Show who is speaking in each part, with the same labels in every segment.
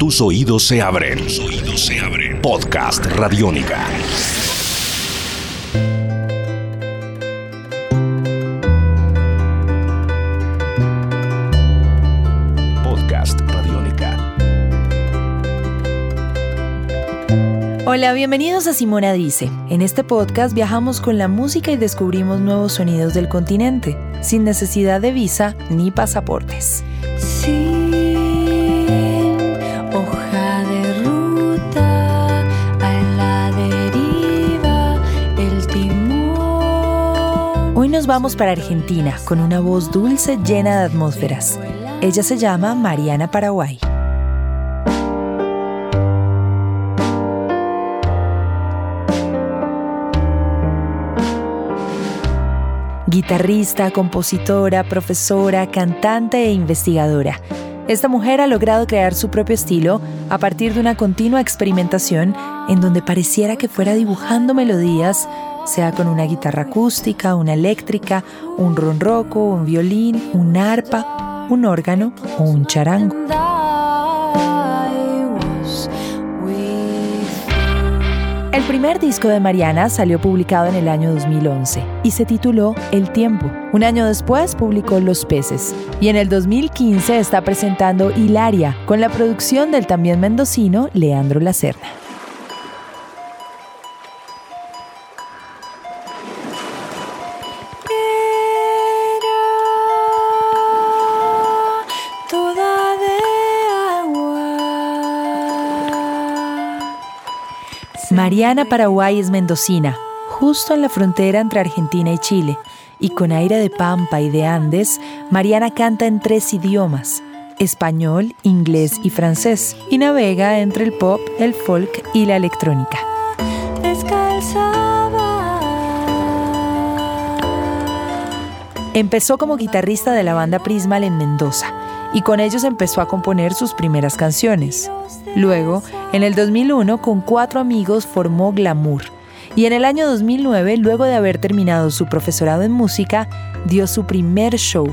Speaker 1: Tus oídos se abren. Tus oídos se abren. Podcast Radiónica. Podcast Radiónica.
Speaker 2: Hola, bienvenidos a Simona Dice. En este podcast viajamos con la música y descubrimos nuevos sonidos del continente, sin necesidad de visa ni pasaportes.
Speaker 3: Sin
Speaker 2: vamos para Argentina con una voz dulce llena de atmósferas. Ella se llama Mariana Paraguay. Guitarrista, compositora, profesora, cantante e investigadora. Esta mujer ha logrado crear su propio estilo a partir de una continua experimentación en donde pareciera que fuera dibujando melodías, sea con una guitarra acústica, una eléctrica, un ronroco, un violín, un arpa, un órgano o un charango. El primer disco de Mariana salió publicado en el año 2011 y se tituló El Tiempo. Un año después publicó Los Peces y en el 2015 está presentando Hilaria con la producción del también mendocino Leandro Lacerna. Mariana Paraguay es mendocina, justo en la frontera entre Argentina y Chile, y con aire de pampa y de Andes, Mariana canta en tres idiomas, español, inglés y francés, y navega entre el pop, el folk y la electrónica. Empezó como guitarrista de la banda Prismal en Mendoza y con ellos empezó a componer sus primeras canciones. Luego, en el 2001, con cuatro amigos formó Glamour y en el año 2009, luego de haber terminado su profesorado en música, dio su primer show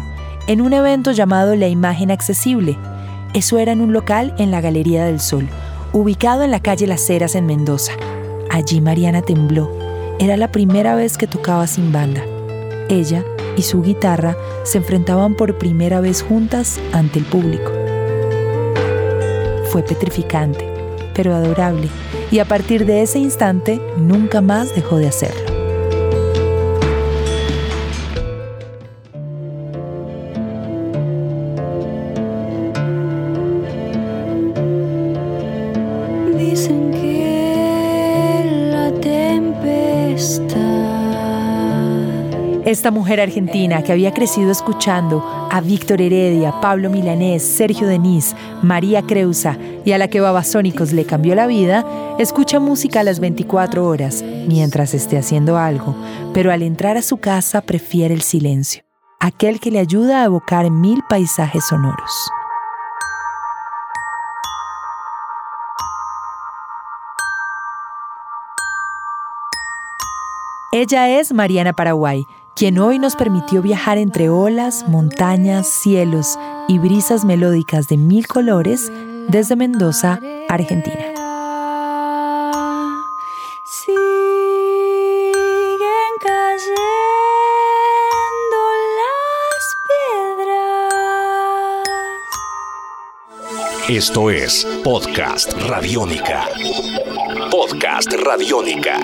Speaker 2: en un evento llamado La Imagen Accesible. Eso era en un local en la Galería del Sol, ubicado en la calle Las Heras en Mendoza. Allí Mariana tembló. Era la primera vez que tocaba sin banda. Ella y su guitarra se enfrentaban por primera vez juntas ante el público. Fue petrificante, pero adorable, y a partir de ese instante nunca más dejó de hacerlo. Esta mujer argentina que había crecido escuchando a Víctor Heredia, Pablo Milanés, Sergio Denis, María Creusa y a la que Babasónicos le cambió la vida, escucha música a las 24 horas mientras esté haciendo algo, pero al entrar a su casa prefiere el silencio, aquel que le ayuda a evocar mil paisajes sonoros. Ella es Mariana Paraguay, quien hoy nos permitió viajar entre olas, montañas, cielos y brisas melódicas de mil colores desde Mendoza, Argentina.
Speaker 3: Siguen cayendo las piedras.
Speaker 1: Esto es Podcast Radiónica. Podcast Radiónica.